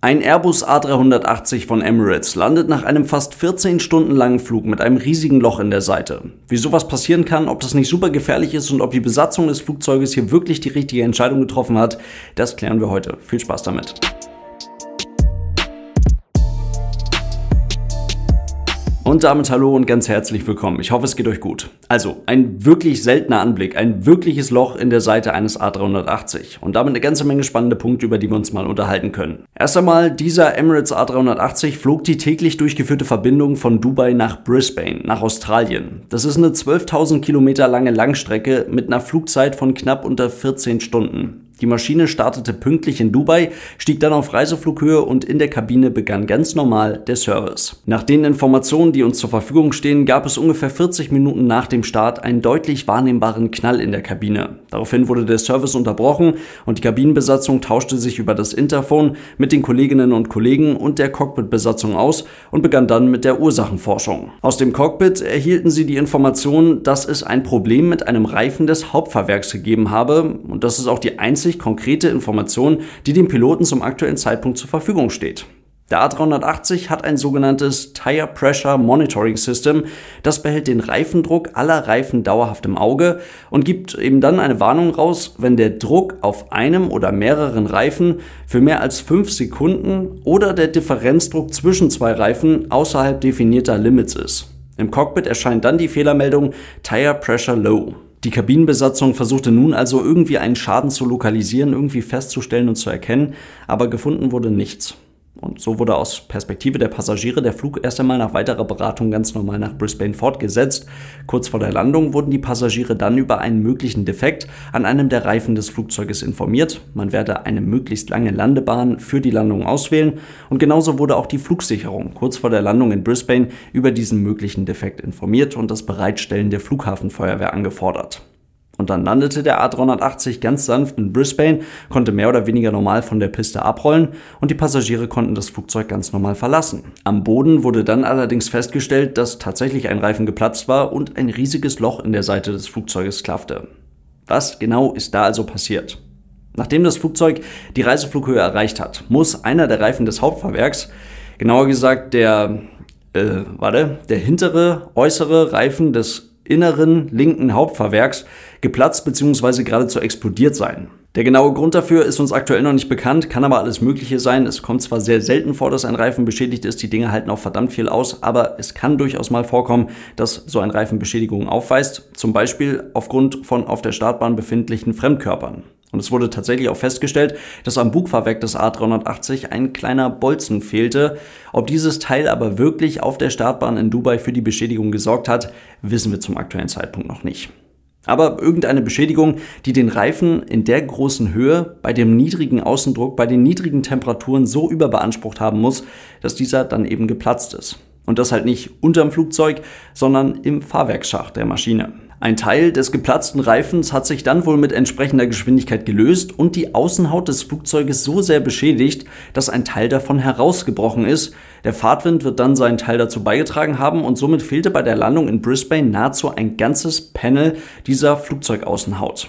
Ein Airbus A380 von Emirates landet nach einem fast 14 Stunden langen Flug mit einem riesigen Loch in der Seite. Wie sowas passieren kann, ob das nicht super gefährlich ist und ob die Besatzung des Flugzeuges hier wirklich die richtige Entscheidung getroffen hat, das klären wir heute. Viel Spaß damit. Und damit hallo und ganz herzlich willkommen. Ich hoffe, es geht euch gut. Also, ein wirklich seltener Anblick, ein wirkliches Loch in der Seite eines A380 und damit eine ganze Menge spannende Punkte, über die wir uns mal unterhalten können. Erst einmal, dieser Emirates A380 flog die täglich durchgeführte Verbindung von Dubai nach Brisbane, nach Australien. Das ist eine 12.000 Kilometer lange Langstrecke mit einer Flugzeit von knapp unter 14 Stunden. Die Maschine startete pünktlich in Dubai, stieg dann auf Reiseflughöhe und in der Kabine begann ganz normal der Service. Nach den Informationen, die uns zur Verfügung stehen, gab es ungefähr 40 Minuten nach dem Start einen deutlich wahrnehmbaren Knall in der Kabine. Daraufhin wurde der Service unterbrochen und die Kabinenbesatzung tauschte sich über das Interphone mit den Kolleginnen und Kollegen und der Cockpitbesatzung aus und begann dann mit der Ursachenforschung. Aus dem Cockpit erhielten sie die Information, dass es ein Problem mit einem Reifen des Hauptfahrwerks gegeben habe und das ist auch die einzige einzig konkrete Information, die dem Piloten zum aktuellen Zeitpunkt zur Verfügung steht. Der A380 hat ein sogenanntes Tire Pressure Monitoring System. Das behält den Reifendruck aller Reifen dauerhaft im Auge und gibt eben dann eine Warnung raus, wenn der Druck auf einem oder mehreren Reifen für mehr als 5 Sekunden oder der Differenzdruck zwischen zwei Reifen außerhalb definierter Limits ist. Im Cockpit erscheint dann die Fehlermeldung Tire Pressure Low. Die Kabinenbesatzung versuchte nun also irgendwie einen Schaden zu lokalisieren, irgendwie festzustellen und zu erkennen, aber gefunden wurde nichts. Und so wurde aus Perspektive der Passagiere der Flug erst einmal nach weiterer Beratung ganz normal nach Brisbane fortgesetzt. Kurz vor der Landung wurden die Passagiere dann über einen möglichen Defekt an einem der Reifen des Flugzeuges informiert. Man werde eine möglichst lange Landebahn für die Landung auswählen. Und genauso wurde auch die Flugsicherung kurz vor der Landung in Brisbane über diesen möglichen Defekt informiert und das Bereitstellen der Flughafenfeuerwehr angefordert. Und dann landete der A380 ganz sanft in Brisbane, konnte mehr oder weniger normal von der Piste abrollen und die Passagiere konnten das Flugzeug ganz normal verlassen. Am Boden wurde dann allerdings festgestellt, dass tatsächlich ein Reifen geplatzt war und ein riesiges Loch in der Seite des Flugzeuges klaffte. Was genau ist da also passiert? Nachdem das Flugzeug die Reiseflughöhe erreicht hat, muss einer der Reifen des Hauptfahrwerks, genauer gesagt der, äh, warte, der hintere, äußere Reifen des inneren linken Hauptfahrwerks geplatzt bzw. geradezu explodiert sein. Der genaue Grund dafür ist uns aktuell noch nicht bekannt, kann aber alles Mögliche sein. Es kommt zwar sehr selten vor, dass ein Reifen beschädigt ist, die Dinge halten auch verdammt viel aus, aber es kann durchaus mal vorkommen, dass so ein Reifen Beschädigungen aufweist, zum Beispiel aufgrund von auf der Startbahn befindlichen Fremdkörpern. Und es wurde tatsächlich auch festgestellt, dass am Bugfahrwerk des A380 ein kleiner Bolzen fehlte. Ob dieses Teil aber wirklich auf der Startbahn in Dubai für die Beschädigung gesorgt hat, wissen wir zum aktuellen Zeitpunkt noch nicht. Aber irgendeine Beschädigung, die den Reifen in der großen Höhe, bei dem niedrigen Außendruck, bei den niedrigen Temperaturen so überbeansprucht haben muss, dass dieser dann eben geplatzt ist. Und das halt nicht unterm Flugzeug, sondern im Fahrwerksschacht der Maschine. Ein Teil des geplatzten Reifens hat sich dann wohl mit entsprechender Geschwindigkeit gelöst und die Außenhaut des Flugzeuges so sehr beschädigt, dass ein Teil davon herausgebrochen ist. Der Fahrtwind wird dann seinen Teil dazu beigetragen haben und somit fehlte bei der Landung in Brisbane nahezu ein ganzes Panel dieser Flugzeugaußenhaut.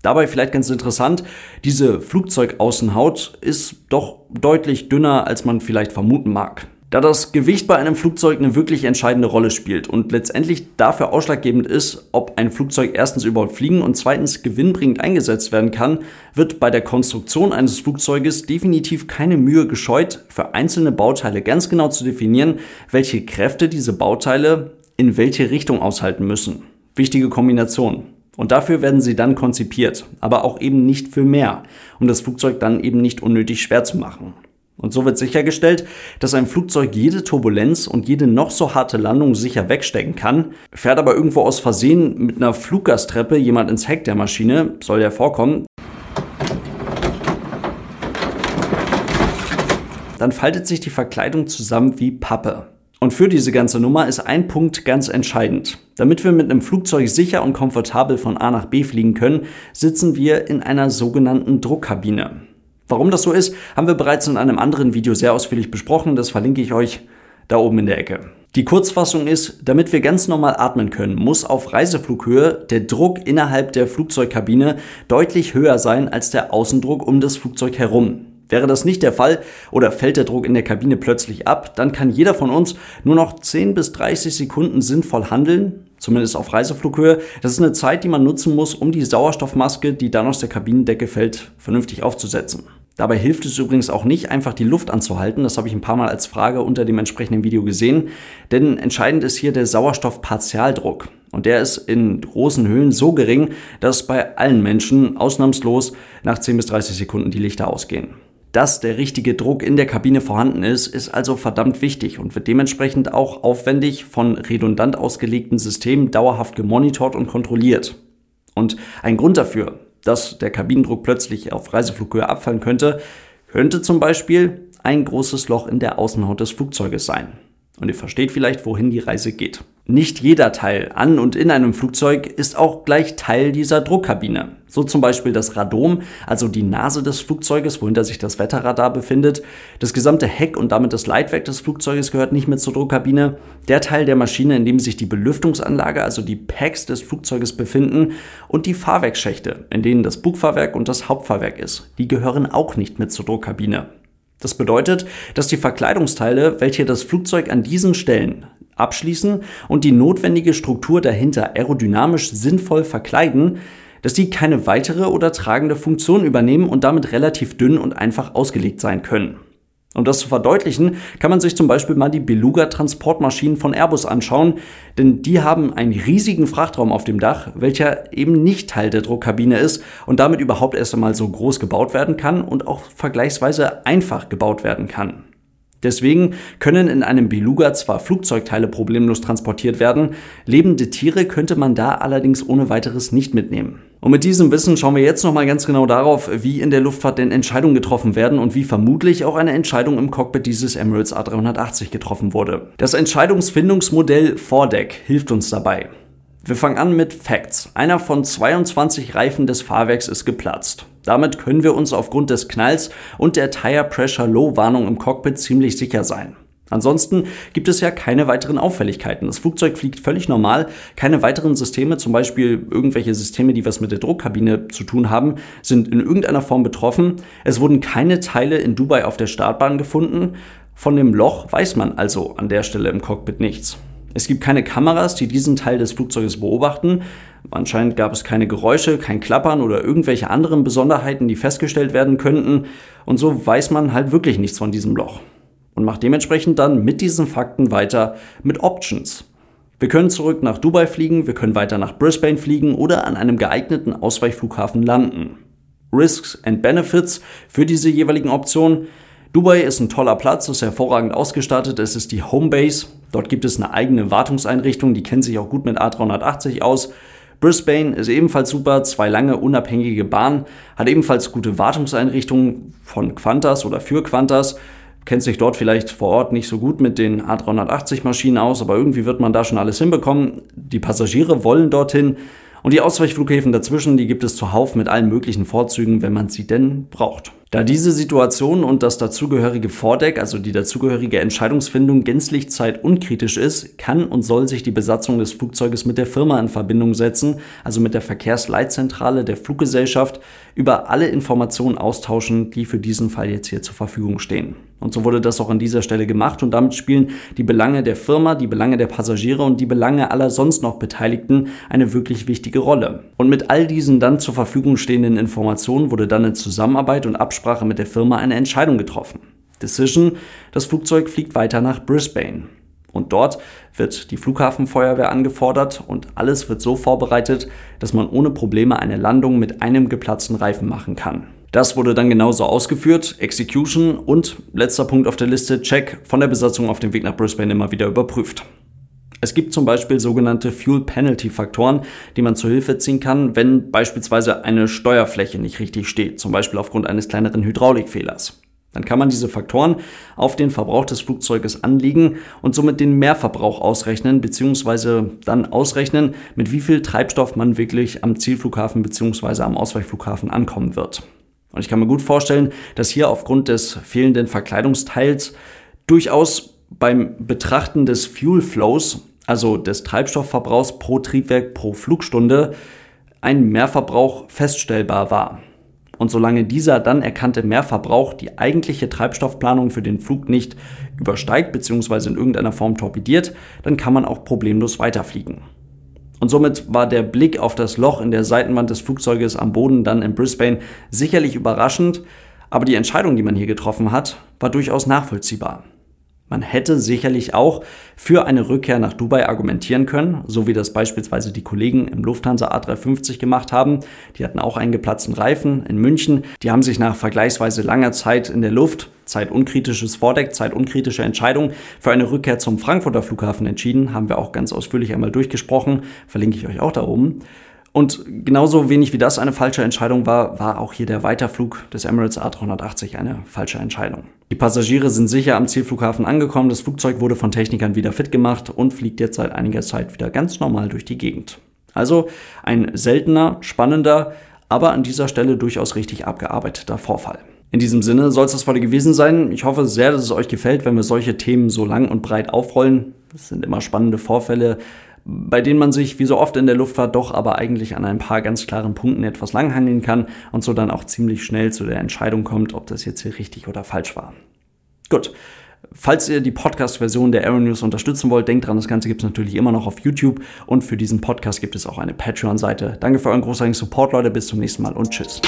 Dabei vielleicht ganz interessant, diese Flugzeugaußenhaut ist doch deutlich dünner, als man vielleicht vermuten mag. Da das Gewicht bei einem Flugzeug eine wirklich entscheidende Rolle spielt und letztendlich dafür ausschlaggebend ist, ob ein Flugzeug erstens überhaupt fliegen und zweitens gewinnbringend eingesetzt werden kann, wird bei der Konstruktion eines Flugzeuges definitiv keine Mühe gescheut, für einzelne Bauteile ganz genau zu definieren, welche Kräfte diese Bauteile in welche Richtung aushalten müssen. Wichtige Kombination. Und dafür werden sie dann konzipiert, aber auch eben nicht für mehr, um das Flugzeug dann eben nicht unnötig schwer zu machen. Und so wird sichergestellt, dass ein Flugzeug jede Turbulenz und jede noch so harte Landung sicher wegstecken kann. Fährt aber irgendwo aus Versehen mit einer Fluggastreppe jemand ins Heck der Maschine, soll ja vorkommen, dann faltet sich die Verkleidung zusammen wie Pappe. Und für diese ganze Nummer ist ein Punkt ganz entscheidend. Damit wir mit einem Flugzeug sicher und komfortabel von A nach B fliegen können, sitzen wir in einer sogenannten Druckkabine. Warum das so ist, haben wir bereits in einem anderen Video sehr ausführlich besprochen. Das verlinke ich euch da oben in der Ecke. Die Kurzfassung ist, damit wir ganz normal atmen können, muss auf Reiseflughöhe der Druck innerhalb der Flugzeugkabine deutlich höher sein als der Außendruck um das Flugzeug herum. Wäre das nicht der Fall oder fällt der Druck in der Kabine plötzlich ab, dann kann jeder von uns nur noch 10 bis 30 Sekunden sinnvoll handeln, zumindest auf Reiseflughöhe. Das ist eine Zeit, die man nutzen muss, um die Sauerstoffmaske, die dann aus der Kabinendecke fällt, vernünftig aufzusetzen. Dabei hilft es übrigens auch nicht, einfach die Luft anzuhalten. Das habe ich ein paar Mal als Frage unter dem entsprechenden Video gesehen. Denn entscheidend ist hier der Sauerstoffpartialdruck. Und der ist in großen Höhen so gering, dass bei allen Menschen ausnahmslos nach 10 bis 30 Sekunden die Lichter ausgehen. Dass der richtige Druck in der Kabine vorhanden ist, ist also verdammt wichtig und wird dementsprechend auch aufwendig von redundant ausgelegten Systemen dauerhaft gemonitort und kontrolliert. Und ein Grund dafür, dass der Kabinendruck plötzlich auf Reiseflughöhe abfallen könnte, könnte zum Beispiel ein großes Loch in der Außenhaut des Flugzeuges sein. Und ihr versteht vielleicht, wohin die Reise geht. Nicht jeder Teil an und in einem Flugzeug ist auch gleich Teil dieser Druckkabine. So zum Beispiel das Radom, also die Nase des Flugzeuges, wohinter sich das Wetterradar befindet. Das gesamte Heck und damit das Leitwerk des Flugzeuges gehört nicht mehr zur Druckkabine. Der Teil der Maschine, in dem sich die Belüftungsanlage, also die Packs des Flugzeuges befinden und die Fahrwerksschächte, in denen das Bugfahrwerk und das Hauptfahrwerk ist, die gehören auch nicht mit zur Druckkabine. Das bedeutet, dass die Verkleidungsteile, welche das Flugzeug an diesen Stellen abschließen und die notwendige Struktur dahinter aerodynamisch sinnvoll verkleiden, dass die keine weitere oder tragende Funktion übernehmen und damit relativ dünn und einfach ausgelegt sein können. Um das zu verdeutlichen, kann man sich zum Beispiel mal die Beluga-Transportmaschinen von Airbus anschauen, denn die haben einen riesigen Frachtraum auf dem Dach, welcher eben nicht Teil der Druckkabine ist und damit überhaupt erst einmal so groß gebaut werden kann und auch vergleichsweise einfach gebaut werden kann. Deswegen können in einem Beluga zwar Flugzeugteile problemlos transportiert werden, lebende Tiere könnte man da allerdings ohne weiteres nicht mitnehmen. Und mit diesem Wissen schauen wir jetzt nochmal ganz genau darauf, wie in der Luftfahrt denn Entscheidungen getroffen werden und wie vermutlich auch eine Entscheidung im Cockpit dieses Emirates A380 getroffen wurde. Das Entscheidungsfindungsmodell Vordeck hilft uns dabei. Wir fangen an mit Facts. Einer von 22 Reifen des Fahrwerks ist geplatzt. Damit können wir uns aufgrund des Knalls und der Tire Pressure Low Warnung im Cockpit ziemlich sicher sein. Ansonsten gibt es ja keine weiteren Auffälligkeiten. Das Flugzeug fliegt völlig normal. Keine weiteren Systeme, zum Beispiel irgendwelche Systeme, die was mit der Druckkabine zu tun haben, sind in irgendeiner Form betroffen. Es wurden keine Teile in Dubai auf der Startbahn gefunden. Von dem Loch weiß man also an der Stelle im Cockpit nichts. Es gibt keine Kameras, die diesen Teil des Flugzeuges beobachten. Anscheinend gab es keine Geräusche, kein Klappern oder irgendwelche anderen Besonderheiten, die festgestellt werden könnten. Und so weiß man halt wirklich nichts von diesem Loch. Und macht dementsprechend dann mit diesen Fakten weiter mit Options. Wir können zurück nach Dubai fliegen, wir können weiter nach Brisbane fliegen oder an einem geeigneten Ausweichflughafen landen. Risks and Benefits für diese jeweiligen Optionen. Dubai ist ein toller Platz, ist hervorragend ausgestattet, es ist die Homebase. Dort gibt es eine eigene Wartungseinrichtung, die kennt sich auch gut mit A380 aus. Brisbane ist ebenfalls super, zwei lange unabhängige Bahnen, hat ebenfalls gute Wartungseinrichtungen von Qantas oder für Qantas, kennt sich dort vielleicht vor Ort nicht so gut mit den A380 Maschinen aus, aber irgendwie wird man da schon alles hinbekommen. Die Passagiere wollen dorthin und die Ausweichflughäfen dazwischen, die gibt es zuhauf mit allen möglichen Vorzügen, wenn man sie denn braucht. Da diese Situation und das dazugehörige Vordeck, also die dazugehörige Entscheidungsfindung gänzlich zeitunkritisch ist, kann und soll sich die Besatzung des Flugzeuges mit der Firma in Verbindung setzen, also mit der Verkehrsleitzentrale der Fluggesellschaft, über alle Informationen austauschen, die für diesen Fall jetzt hier zur Verfügung stehen. Und so wurde das auch an dieser Stelle gemacht und damit spielen die Belange der Firma, die Belange der Passagiere und die Belange aller sonst noch Beteiligten eine wirklich wichtige Rolle. Und mit all diesen dann zur Verfügung stehenden Informationen wurde dann in Zusammenarbeit und Absprache mit der Firma eine Entscheidung getroffen. Decision, das Flugzeug fliegt weiter nach Brisbane. Und dort wird die Flughafenfeuerwehr angefordert und alles wird so vorbereitet, dass man ohne Probleme eine Landung mit einem geplatzten Reifen machen kann. Das wurde dann genauso ausgeführt, Execution und letzter Punkt auf der Liste, Check von der Besatzung auf dem Weg nach Brisbane immer wieder überprüft. Es gibt zum Beispiel sogenannte Fuel Penalty Faktoren, die man zur Hilfe ziehen kann, wenn beispielsweise eine Steuerfläche nicht richtig steht, zum Beispiel aufgrund eines kleineren Hydraulikfehlers. Dann kann man diese Faktoren auf den Verbrauch des Flugzeuges anlegen und somit den Mehrverbrauch ausrechnen, beziehungsweise dann ausrechnen, mit wie viel Treibstoff man wirklich am Zielflughafen beziehungsweise am Ausweichflughafen ankommen wird. Und ich kann mir gut vorstellen, dass hier aufgrund des fehlenden Verkleidungsteils durchaus beim Betrachten des Fuel Flows, also des Treibstoffverbrauchs pro Triebwerk pro Flugstunde, ein Mehrverbrauch feststellbar war. und solange dieser dann erkannte Mehrverbrauch die eigentliche Treibstoffplanung für den Flug nicht übersteigt bzw. in irgendeiner Form torpediert, dann kann man auch problemlos weiterfliegen. Und somit war der Blick auf das Loch in der Seitenwand des Flugzeuges am Boden dann in Brisbane sicherlich überraschend, aber die Entscheidung, die man hier getroffen hat, war durchaus nachvollziehbar. Man hätte sicherlich auch für eine Rückkehr nach Dubai argumentieren können, so wie das beispielsweise die Kollegen im Lufthansa A350 gemacht haben. Die hatten auch einen geplatzten Reifen in München. Die haben sich nach vergleichsweise langer Zeit in der Luft, zeitunkritisches Vordeck, zeitunkritische Entscheidung, für eine Rückkehr zum Frankfurter Flughafen entschieden. Haben wir auch ganz ausführlich einmal durchgesprochen. Verlinke ich euch auch da oben. Und genauso wenig wie das eine falsche Entscheidung war, war auch hier der Weiterflug des Emirates A380 eine falsche Entscheidung. Die Passagiere sind sicher am Zielflughafen angekommen, das Flugzeug wurde von Technikern wieder fit gemacht und fliegt jetzt seit einiger Zeit wieder ganz normal durch die Gegend. Also ein seltener, spannender, aber an dieser Stelle durchaus richtig abgearbeiteter Vorfall. In diesem Sinne soll es das heute gewesen sein. Ich hoffe sehr, dass es euch gefällt, wenn wir solche Themen so lang und breit aufrollen. Das sind immer spannende Vorfälle, bei denen man sich wie so oft in der Luftfahrt doch aber eigentlich an ein paar ganz klaren Punkten etwas langhandeln kann und so dann auch ziemlich schnell zu der Entscheidung kommt, ob das jetzt hier richtig oder falsch war. Gut. Falls ihr die Podcast-Version der Aero News unterstützen wollt, denkt dran, das Ganze gibt es natürlich immer noch auf YouTube und für diesen Podcast gibt es auch eine Patreon-Seite. Danke für euren großartigen Support, Leute. Bis zum nächsten Mal und tschüss.